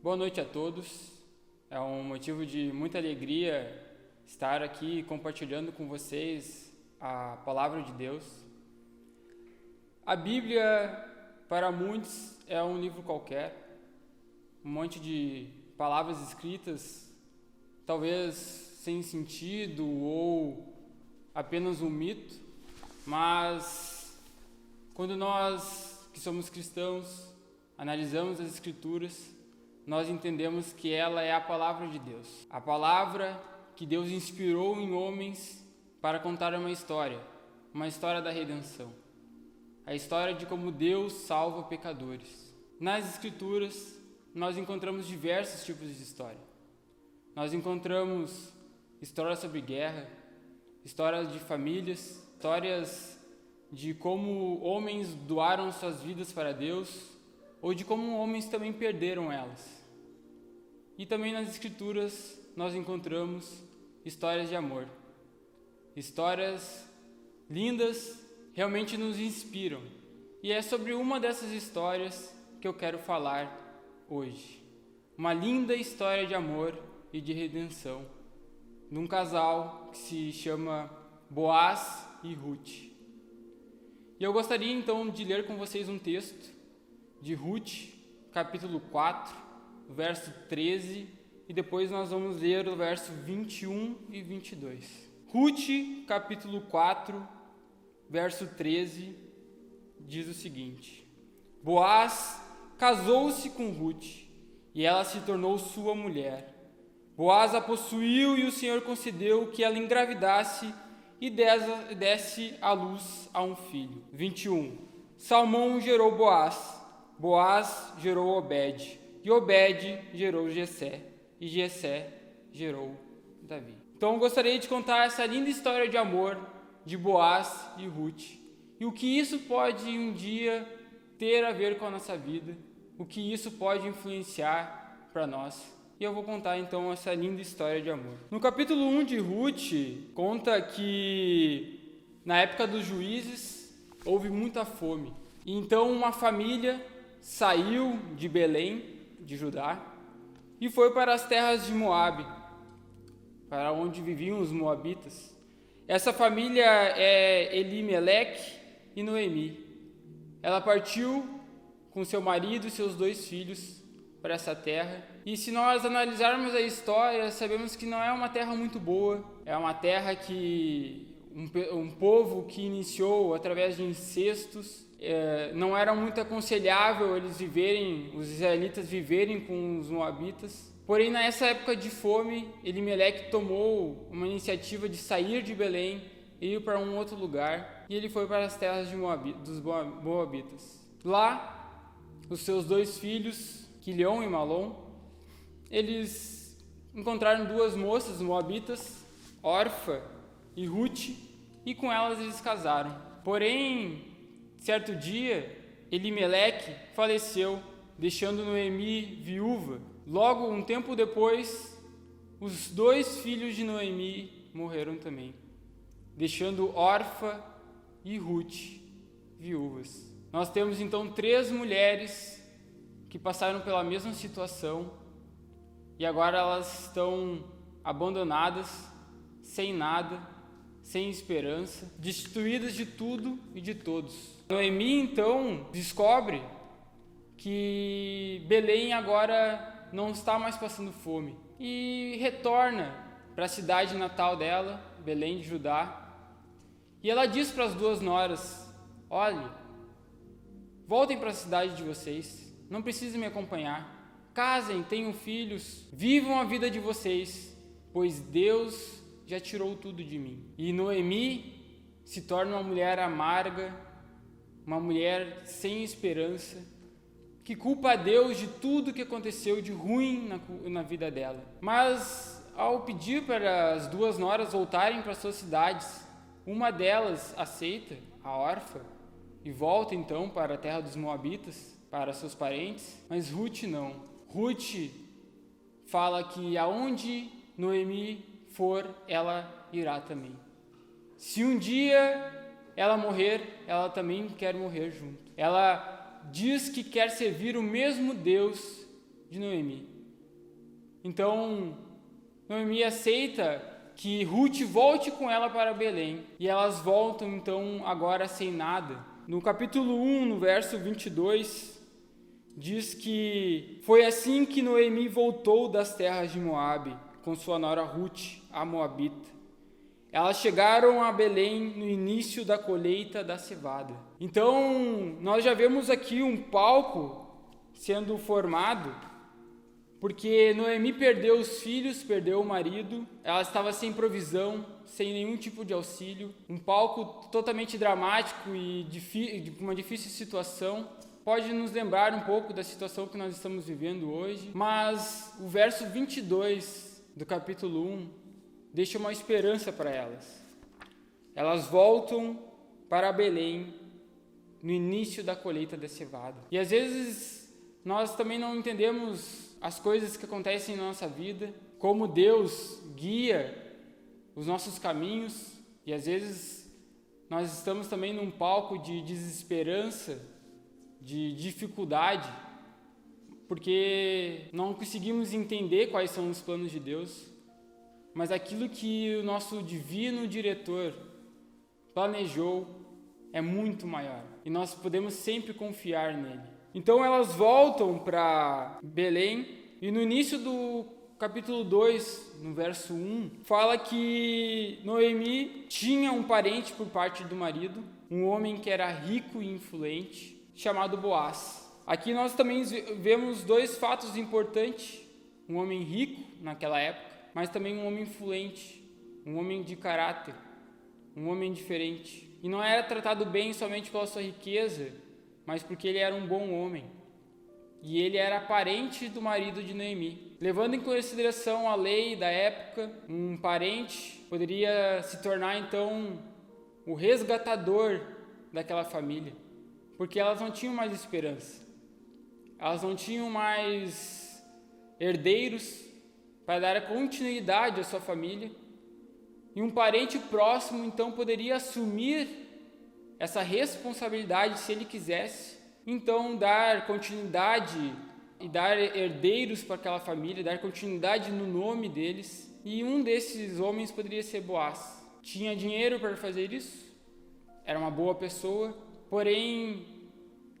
Boa noite a todos. É um motivo de muita alegria estar aqui compartilhando com vocês a palavra de Deus. A Bíblia, para muitos, é um livro qualquer, um monte de palavras escritas, talvez sem sentido ou apenas um mito, mas quando nós que somos cristãos analisamos as Escrituras, nós entendemos que ela é a palavra de Deus. A palavra que Deus inspirou em homens para contar uma história, uma história da redenção. A história de como Deus salva pecadores. Nas Escrituras, nós encontramos diversos tipos de história. Nós encontramos histórias sobre guerra, histórias de famílias, histórias de como homens doaram suas vidas para Deus ou de como homens também perderam elas. E também nas Escrituras nós encontramos histórias de amor, histórias lindas, realmente nos inspiram. E é sobre uma dessas histórias que eu quero falar hoje. Uma linda história de amor e de redenção de um casal que se chama Boaz e Ruth. E eu gostaria então de ler com vocês um texto de Ruth, capítulo 4, verso 13, e depois nós vamos ler o verso 21 e 22. Ruth, capítulo 4, verso 13, diz o seguinte: Boaz casou-se com Ruth, e ela se tornou sua mulher. Boaz a possuiu e o Senhor concedeu que ela engravidasse e desse à luz a um filho. 21. Salmão gerou Boaz Boaz gerou Obed, e Obed gerou Jessé, e Jessé gerou Davi. Então eu gostaria de contar essa linda história de amor de Boaz e Ruth, e o que isso pode um dia ter a ver com a nossa vida, o que isso pode influenciar para nós. E eu vou contar então essa linda história de amor. No capítulo 1 de Ruth, conta que na época dos juízes houve muita fome. E então uma família saiu de Belém, de Judá, e foi para as terras de Moabe, para onde viviam os moabitas. Essa família é Elimeleque e Noemi. Ela partiu com seu marido e seus dois filhos para essa terra. E se nós analisarmos a história, sabemos que não é uma terra muito boa, é uma terra que um, um povo que iniciou através de incestos, é, não era muito aconselhável eles viverem, os israelitas viverem com os moabitas. Porém, nessa época de fome, Elimeleque tomou uma iniciativa de sair de Belém e ir para um outro lugar, e ele foi para as terras Moab, dos moabitas. Lá, os seus dois filhos, Quilion e Malom, eles encontraram duas moças moabitas, Orfa e Ruth, e com elas eles casaram. Porém, Certo dia, Elimeleque faleceu, deixando Noemi viúva. Logo, um tempo depois, os dois filhos de Noemi morreram também, deixando Orfa e Ruth viúvas. Nós temos então três mulheres que passaram pela mesma situação e agora elas estão abandonadas, sem nada, sem esperança, destituídas de tudo e de todos. Noemi então descobre que Belém agora não está mais passando fome e retorna para a cidade natal dela, Belém de Judá. E ela diz para as duas noras: Olhe, voltem para a cidade de vocês, não precisam me acompanhar. Casem, tenham filhos, vivam a vida de vocês, pois Deus já tirou tudo de mim. E Noemi se torna uma mulher amarga, uma mulher sem esperança, que culpa a Deus de tudo que aconteceu de ruim na, na vida dela. Mas ao pedir para as duas noras voltarem para suas cidades, uma delas aceita, a órfã, e volta então para a terra dos Moabitas, para seus parentes, mas Ruth não. Ruth fala que aonde Noemi for, ela irá também. Se um dia ela morrer, ela também quer morrer junto. Ela diz que quer servir o mesmo Deus de Noemi. Então, Noemi aceita que Ruth volte com ela para Belém. E elas voltam então agora sem nada. No capítulo 1, no verso 22, diz que foi assim que Noemi voltou das terras de Moabe com sua nora Ruth, a moabita. Elas chegaram a Belém no início da colheita da cevada. Então, nós já vemos aqui um palco sendo formado, porque Noemi perdeu os filhos, perdeu o marido, ela estava sem provisão, sem nenhum tipo de auxílio, um palco totalmente dramático e uma difícil situação. Pode nos lembrar um pouco da situação que nós estamos vivendo hoje, mas o verso 22 do capítulo 1 deixa uma esperança para elas. Elas voltam para Belém no início da colheita da cevada. E às vezes nós também não entendemos as coisas que acontecem na nossa vida, como Deus guia os nossos caminhos, e às vezes nós estamos também num palco de desesperança, de dificuldade, porque não conseguimos entender quais são os planos de Deus mas aquilo que o nosso divino diretor planejou é muito maior e nós podemos sempre confiar nele. Então elas voltam para Belém e no início do capítulo 2, no verso 1, fala que Noemi tinha um parente por parte do marido, um homem que era rico e influente, chamado Boaz. Aqui nós também vemos dois fatos importantes: um homem rico naquela época mas também um homem influente, um homem de caráter, um homem diferente. E não era tratado bem somente pela sua riqueza, mas porque ele era um bom homem. E ele era parente do marido de Noemi. Levando em consideração a lei da época, um parente poderia se tornar então o resgatador daquela família, porque elas não tinham mais esperança. Elas não tinham mais herdeiros para dar continuidade à sua família. E um parente próximo então poderia assumir essa responsabilidade se ele quisesse. Então, dar continuidade e dar herdeiros para aquela família, dar continuidade no nome deles. E um desses homens poderia ser Boaz. Tinha dinheiro para fazer isso, era uma boa pessoa, porém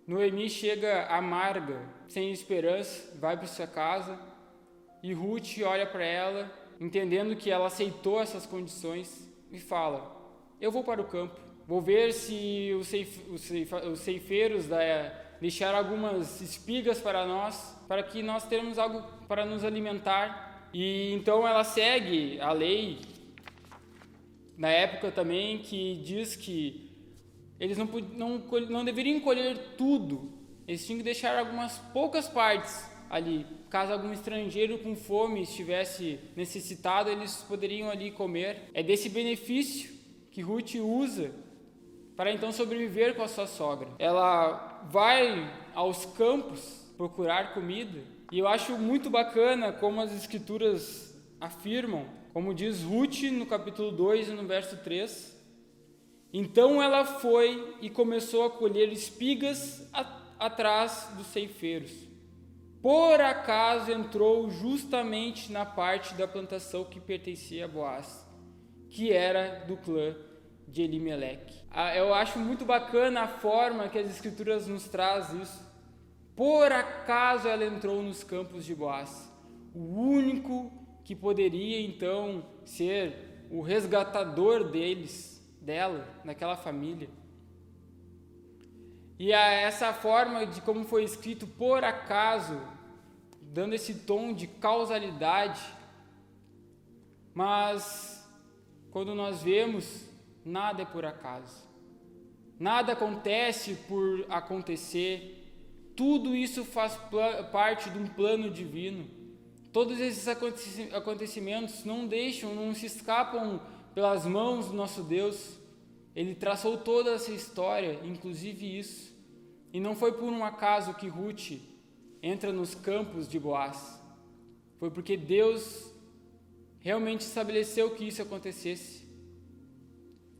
Noemi chega amarga, sem esperança, vai para sua casa, e Ruth olha para ela, entendendo que ela aceitou essas condições, e fala: Eu vou para o campo, vou ver se os, ceif os ceifeiros da, deixaram algumas espigas para nós, para que nós tenhamos algo para nos alimentar. E então ela segue a lei na época também que diz que eles não, não, não deveriam colher tudo, eles tinham que deixar algumas poucas partes ali caso algum estrangeiro com fome estivesse necessitado, eles poderiam ali comer. É desse benefício que Ruth usa para então sobreviver com a sua sogra. Ela vai aos campos procurar comida, e eu acho muito bacana como as escrituras afirmam, como diz Ruth no capítulo 2 e no verso 3. Então ela foi e começou a colher espigas atrás dos ceifeiros por acaso entrou justamente na parte da plantação que pertencia a Boaz, que era do clã de Elimeleque. Ah, eu acho muito bacana a forma que as escrituras nos traz isso. Por acaso ela entrou nos campos de Boaz, o único que poderia então ser o resgatador deles, dela, daquela família. E a essa forma de como foi escrito por acaso, dando esse tom de causalidade, mas quando nós vemos, nada é por acaso. Nada acontece por acontecer. Tudo isso faz parte de um plano divino. Todos esses acontecimentos não deixam, não se escapam pelas mãos do nosso Deus. Ele traçou toda essa história, inclusive isso. E não foi por um acaso que Ruth entra nos campos de Boaz. Foi porque Deus realmente estabeleceu que isso acontecesse.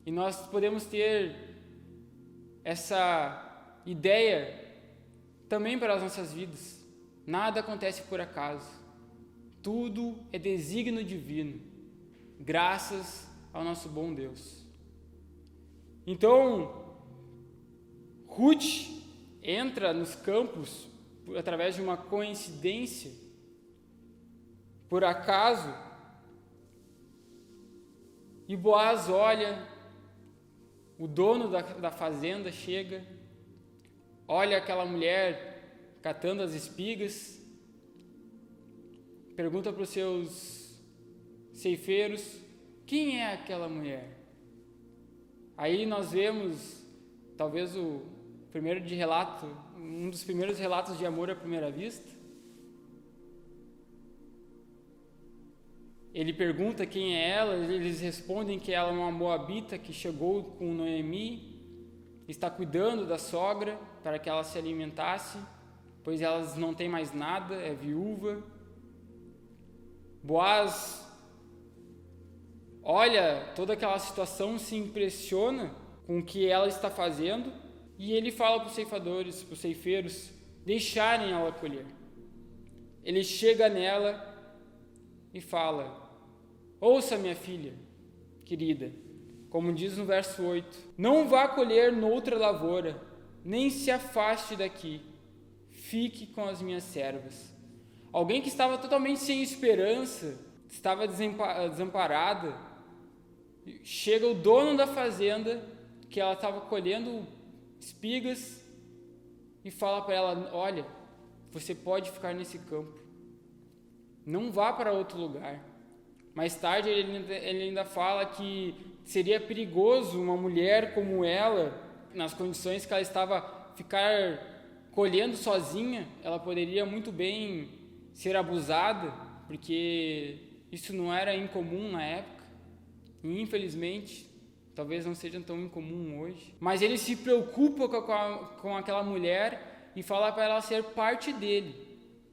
E nós podemos ter essa ideia também para as nossas vidas. Nada acontece por acaso. Tudo é desígnio divino, graças ao nosso bom Deus. Então, Ruth entra nos campos através de uma coincidência, por acaso, e Boaz olha, o dono da, da fazenda chega, olha aquela mulher catando as espigas, pergunta para os seus ceifeiros: quem é aquela mulher? Aí nós vemos, talvez o primeiro de relato, um dos primeiros relatos de amor à primeira vista. Ele pergunta quem é ela, eles respondem que ela é uma moabita que chegou com Noemi, está cuidando da sogra para que ela se alimentasse, pois elas não têm mais nada, é viúva. Boaz olha toda aquela situação, se impressiona com o que ela está fazendo e ele fala para os ceifadores, para os ceifeiros, deixarem ela colher. Ele chega nela e fala: Ouça, minha filha, querida, como diz no verso 8: Não vá colher noutra lavoura, nem se afaste daqui, fique com as minhas servas. Alguém que estava totalmente sem esperança, estava desamparada, chega o dono da fazenda, que ela estava colhendo espigas e fala para ela: Olha, você pode ficar nesse campo, não vá para outro lugar. Mais tarde ele ele ainda fala que seria perigoso uma mulher como ela, nas condições que ela estava, ficar colhendo sozinha, ela poderia muito bem ser abusada, porque isso não era incomum na época. E infelizmente talvez não seja tão incomum hoje. Mas ele se preocupa com, a, com aquela mulher e fala para ela ser parte dele,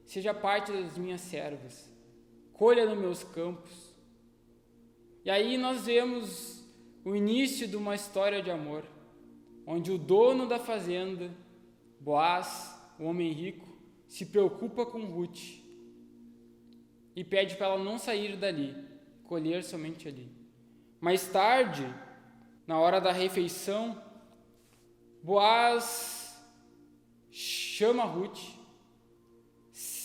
seja parte das minhas servas, colha nos meus campos. E aí nós vemos o início de uma história de amor, onde o dono da fazenda, Boaz, o homem rico, se preocupa com Ruth e pede para ela não sair dali, colher somente ali. Mais tarde, na hora da refeição, Boaz chama Ruth,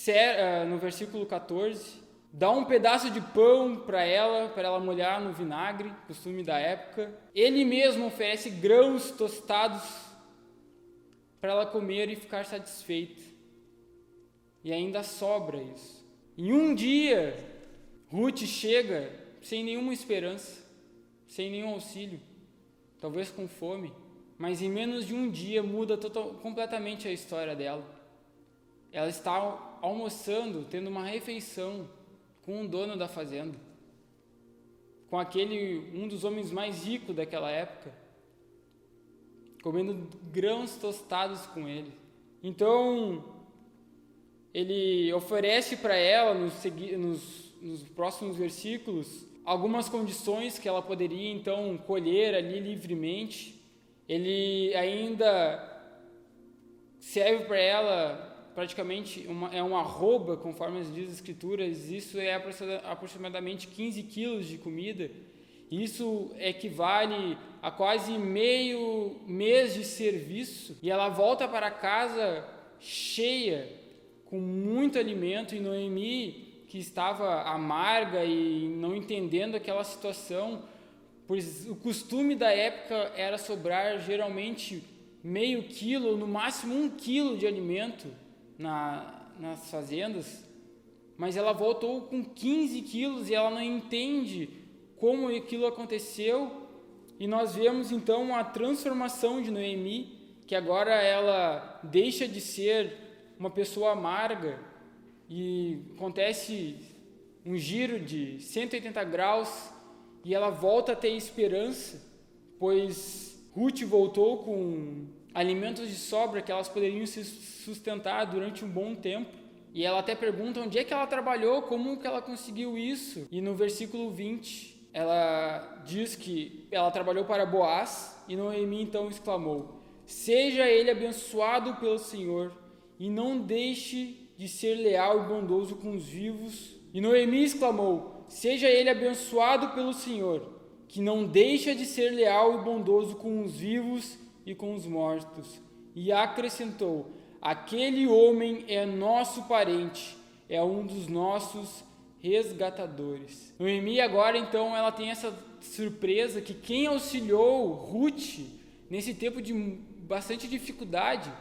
eh, no versículo 14, dá um pedaço de pão para ela, para ela molhar no vinagre, costume da época. Ele mesmo oferece grãos tostados para ela comer e ficar satisfeita. E ainda sobra isso. Em um dia, Ruth chega sem nenhuma esperança, sem nenhum auxílio talvez com fome, mas em menos de um dia muda total, completamente a história dela. Ela está almoçando, tendo uma refeição com o dono da fazenda, com aquele um dos homens mais ricos daquela época, comendo grãos tostados com ele. Então, ele oferece para ela nos, nos, nos próximos versículos algumas condições que ela poderia então colher ali livremente. Ele ainda serve para ela praticamente uma, é uma arroba, conforme diz as escrituras, isso é aproximadamente 15 quilos de comida. Isso equivale a quase meio mês de serviço. E ela volta para casa cheia, com muito alimento, e Noemi que estava amarga e não entendendo aquela situação, pois o costume da época era sobrar geralmente meio quilo, no máximo um quilo de alimento na, nas fazendas, mas ela voltou com 15 quilos e ela não entende como aquilo aconteceu, e nós vemos então a transformação de Noemi, que agora ela deixa de ser uma pessoa amarga e acontece um giro de 180 graus e ela volta a ter esperança, pois Ruth voltou com alimentos de sobra que elas poderiam se sustentar durante um bom tempo. E ela até pergunta onde é que ela trabalhou, como que ela conseguiu isso. E no versículo 20, ela diz que ela trabalhou para Boaz, e Noemi então exclamou: Seja ele abençoado pelo Senhor, e não deixe de ser leal e bondoso com os vivos. E Noemi exclamou: Seja ele abençoado pelo Senhor, que não deixa de ser leal e bondoso com os vivos e com os mortos. E acrescentou: Aquele homem é nosso parente, é um dos nossos resgatadores. Noemi agora então ela tem essa surpresa que quem auxiliou Ruth nesse tempo de bastante dificuldade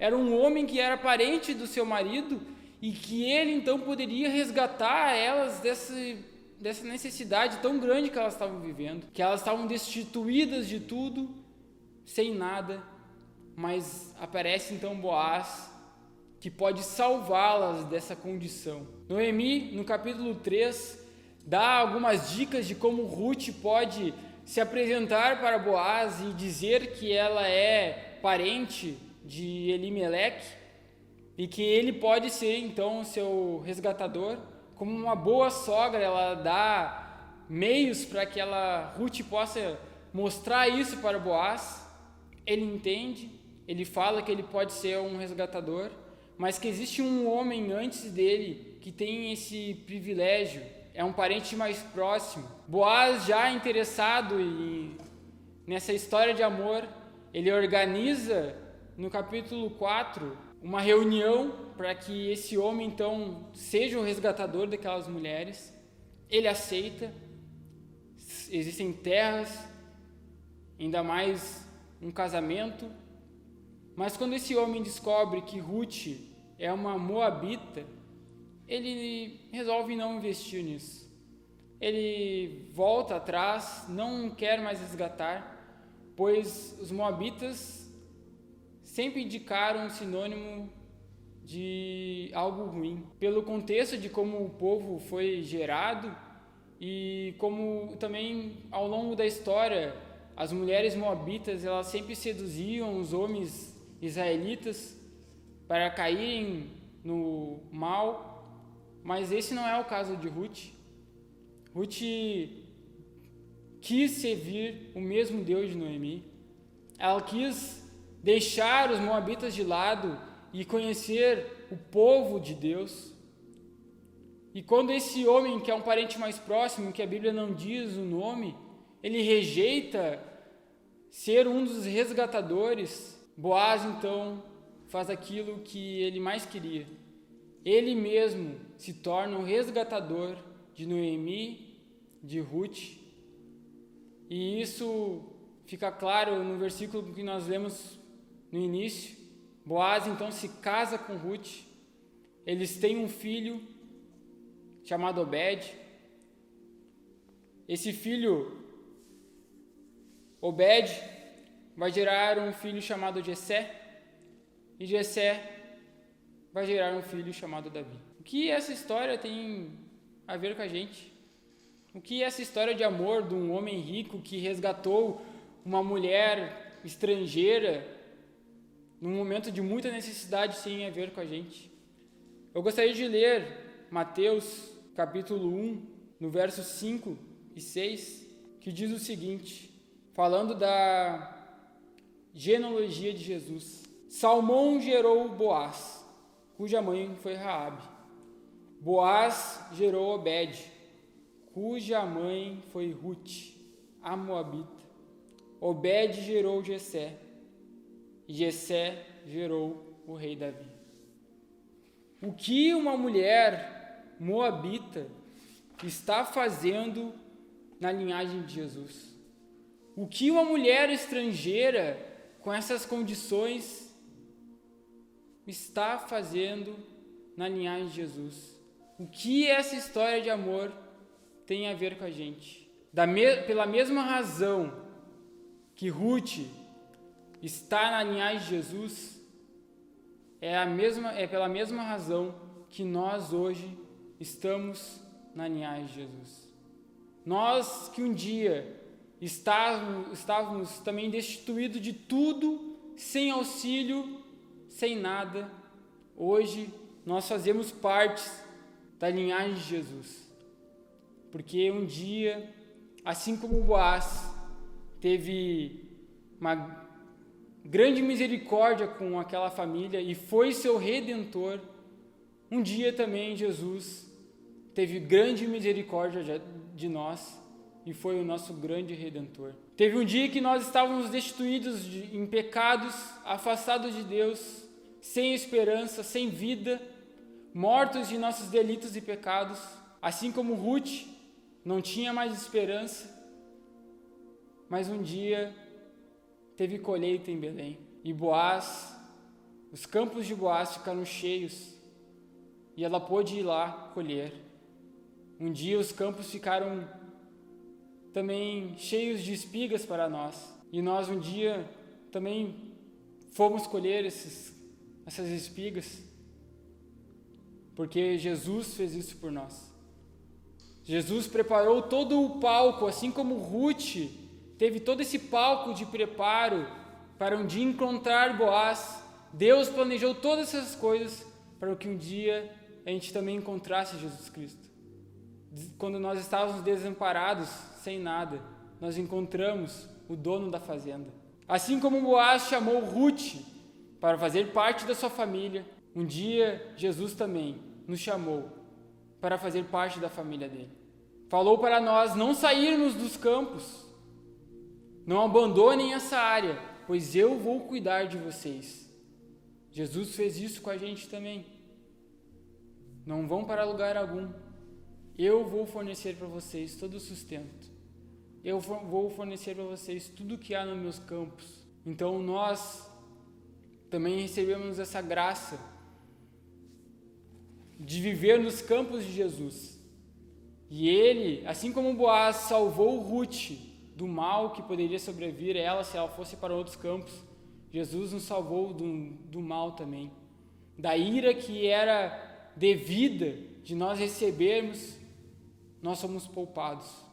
era um homem que era parente do seu marido e que ele então poderia resgatar elas dessa, dessa necessidade tão grande que elas estavam vivendo, que elas estavam destituídas de tudo, sem nada, mas aparece então Boaz que pode salvá-las dessa condição. Noemi, no capítulo 3, dá algumas dicas de como Ruth pode se apresentar para Boaz e dizer que ela é parente de Elimeleque e que ele pode ser então seu resgatador. Como uma boa sogra, ela dá meios para que ela Ruth possa mostrar isso para Boaz. Ele entende, ele fala que ele pode ser um resgatador, mas que existe um homem antes dele que tem esse privilégio, é um parente mais próximo. Boaz já interessado em, nessa história de amor, ele organiza no capítulo 4 uma reunião para que esse homem então seja o resgatador daquelas mulheres. Ele aceita. Existem terras, ainda mais um casamento. Mas quando esse homem descobre que Ruth é uma moabita, ele resolve não investir nisso. Ele volta atrás, não quer mais resgatar, pois os moabitas sempre indicaram um sinônimo de algo ruim, pelo contexto de como o povo foi gerado e como também ao longo da história as mulheres moabitas elas sempre seduziam os homens israelitas para caírem no mal, mas esse não é o caso de Ruth. Ruth quis servir o mesmo Deus de Noemi. Ela quis deixar os moabitas de lado e conhecer o povo de Deus. E quando esse homem, que é um parente mais próximo, que a Bíblia não diz o nome, ele rejeita ser um dos resgatadores, Boaz então faz aquilo que ele mais queria. Ele mesmo se torna o resgatador de Noemi, de Ruth. E isso fica claro no versículo que nós lemos no início. Boaz então se casa com Ruth. Eles têm um filho chamado Obed. Esse filho, Obed, vai gerar um filho chamado Jessé. E Jessé vai gerar um filho chamado Davi. O que essa história tem a ver com a gente? O que essa história de amor de um homem rico que resgatou uma mulher estrangeira num momento de muita necessidade tem a ver com a gente. Eu gostaria de ler Mateus capítulo 1, no verso 5 e 6, que diz o seguinte, falando da genealogia de Jesus. Salmão gerou Boaz, cuja mãe foi Raabe. Boaz gerou Obed, cuja mãe foi Ruth, a Moabita. Obed gerou Jessé, Jessé gerou o rei Davi. O que uma mulher moabita está fazendo na linhagem de Jesus? O que uma mulher estrangeira com essas condições está fazendo na linhagem de Jesus? O que essa história de amor tem a ver com a gente? Me pela mesma razão que Ruth está na linhagem de Jesus é, a mesma, é pela mesma razão que nós hoje estamos na linhagem de Jesus. Nós que um dia estávamos, estávamos também destituídos de tudo, sem auxílio, sem nada, hoje nós fazemos parte da linhagem de Jesus. Porque um dia, assim como Boaz teve uma grande misericórdia com aquela família e foi seu redentor. um dia também Jesus teve grande misericórdia de nós e foi o nosso grande redentor. Teve um dia que nós estávamos destituídos de, em pecados, afastados de Deus, sem esperança, sem vida, mortos de nossos delitos e pecados, assim como Ruth não tinha mais esperança, mas um dia teve colheita em Belém e Boaz, os campos de Boaz ficaram cheios e ela pôde ir lá colher. Um dia os campos ficaram também cheios de espigas para nós e nós um dia também fomos colher esses, essas espigas porque Jesus fez isso por nós. Jesus preparou todo o palco, assim como Ruth teve todo esse palco de preparo para um dia encontrar Boaz. Deus planejou todas essas coisas para que um dia a gente também encontrasse Jesus Cristo. Quando nós estávamos desamparados, sem nada, nós encontramos o dono da fazenda. Assim como Boaz chamou Ruth para fazer parte da sua família, um dia Jesus também nos chamou para fazer parte da família dele. Falou para nós não sairmos dos campos, não abandonem essa área, pois eu vou cuidar de vocês. Jesus fez isso com a gente também. Não vão para lugar algum. Eu vou fornecer para vocês todo o sustento. Eu vou fornecer para vocês tudo que há nos meus campos. Então nós também recebemos essa graça de viver nos campos de Jesus. E ele, assim como Boaz salvou Ruth do mal que poderia sobreviver a ela se ela fosse para outros campos, Jesus nos salvou do, do mal também. Da ira que era devida de nós recebermos, nós somos poupados.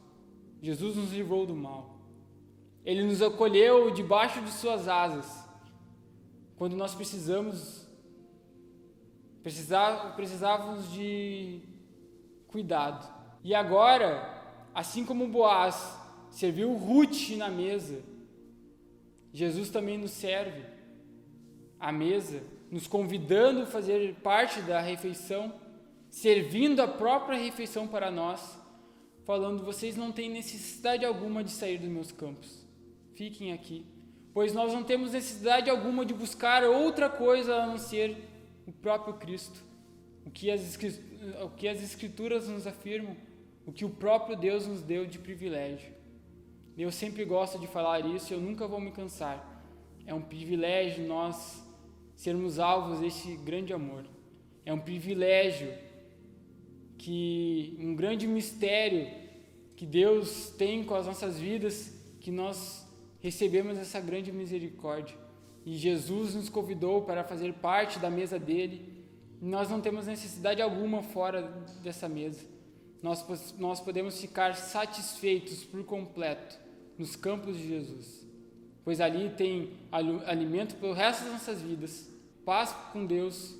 Jesus nos livrou do mal. Ele nos acolheu debaixo de suas asas. Quando nós precisamos precisávamos de cuidado. E agora, assim como Boaz serviu Ruth na mesa, Jesus também nos serve à mesa, nos convidando a fazer parte da refeição, servindo a própria refeição para nós, falando: vocês não têm necessidade alguma de sair dos meus campos, fiquem aqui, pois nós não temos necessidade alguma de buscar outra coisa a não ser o próprio Cristo, o que as, o que as Escrituras nos afirmam, o que o próprio Deus nos deu de privilégio. Eu sempre gosto de falar isso, eu nunca vou me cansar. É um privilégio nós sermos alvos desse grande amor. É um privilégio que um grande mistério que Deus tem com as nossas vidas, que nós recebemos essa grande misericórdia e Jesus nos convidou para fazer parte da mesa dele. Nós não temos necessidade alguma fora dessa mesa. Nós, nós podemos ficar satisfeitos por completo nos campos de Jesus, pois ali tem alimento pelo resto das nossas vidas, paz com Deus,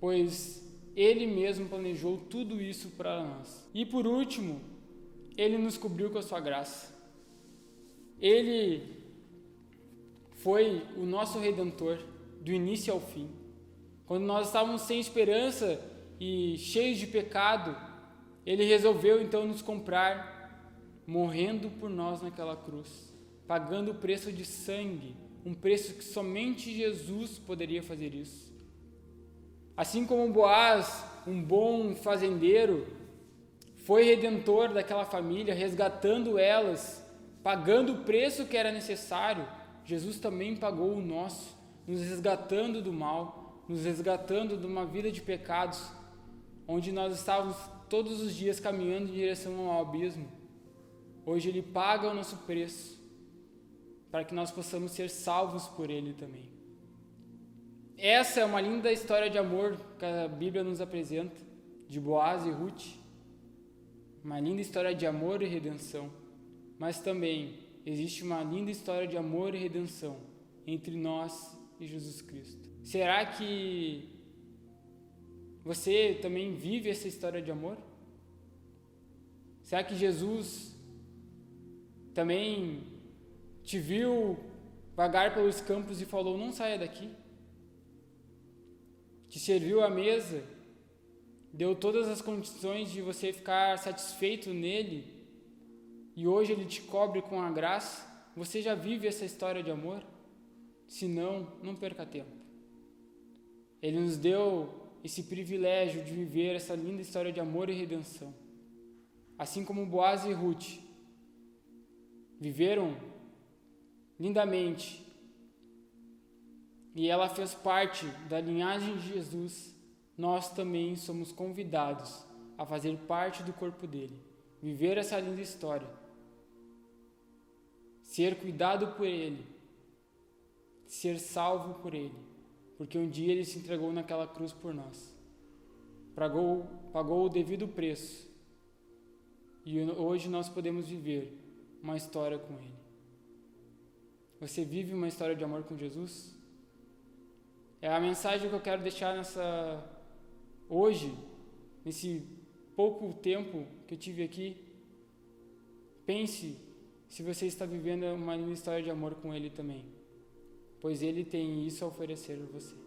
pois Ele mesmo planejou tudo isso para nós. E por último, Ele nos cobriu com a sua graça. Ele foi o nosso redentor do início ao fim. Quando nós estávamos sem esperança e cheios de pecado, ele resolveu então nos comprar, morrendo por nós naquela cruz, pagando o preço de sangue, um preço que somente Jesus poderia fazer isso. Assim como Boaz, um bom fazendeiro, foi redentor daquela família, resgatando elas, pagando o preço que era necessário Jesus também pagou o nosso, nos resgatando do mal, nos resgatando de uma vida de pecados, onde nós estávamos todos os dias caminhando em direção ao abismo. Hoje Ele paga o nosso preço, para que nós possamos ser salvos por Ele também. Essa é uma linda história de amor que a Bíblia nos apresenta, de Boaz e Ruth. Uma linda história de amor e redenção, mas também existe uma linda história de amor e redenção entre nós e Jesus Cristo. Será que você também vive essa história de amor? Será que Jesus também te viu vagar pelos campos e falou: Não saia daqui? te serviu à mesa, deu todas as condições de você ficar satisfeito nele, e hoje ele te cobre com a graça, você já vive essa história de amor? Se não, não perca tempo. Ele nos deu esse privilégio de viver essa linda história de amor e redenção. Assim como Boaz e Ruth viveram lindamente. E ela fez parte da linhagem de Jesus, nós também somos convidados a fazer parte do corpo dele, viver essa linda história, ser cuidado por ele, ser salvo por ele, porque um dia ele se entregou naquela cruz por nós, pagou, pagou o devido preço, e hoje nós podemos viver uma história com ele. Você vive uma história de amor com Jesus? É a mensagem que eu quero deixar nessa hoje, nesse pouco tempo que eu tive aqui. Pense se você está vivendo uma história de amor com Ele também, pois Ele tem isso a oferecer a você.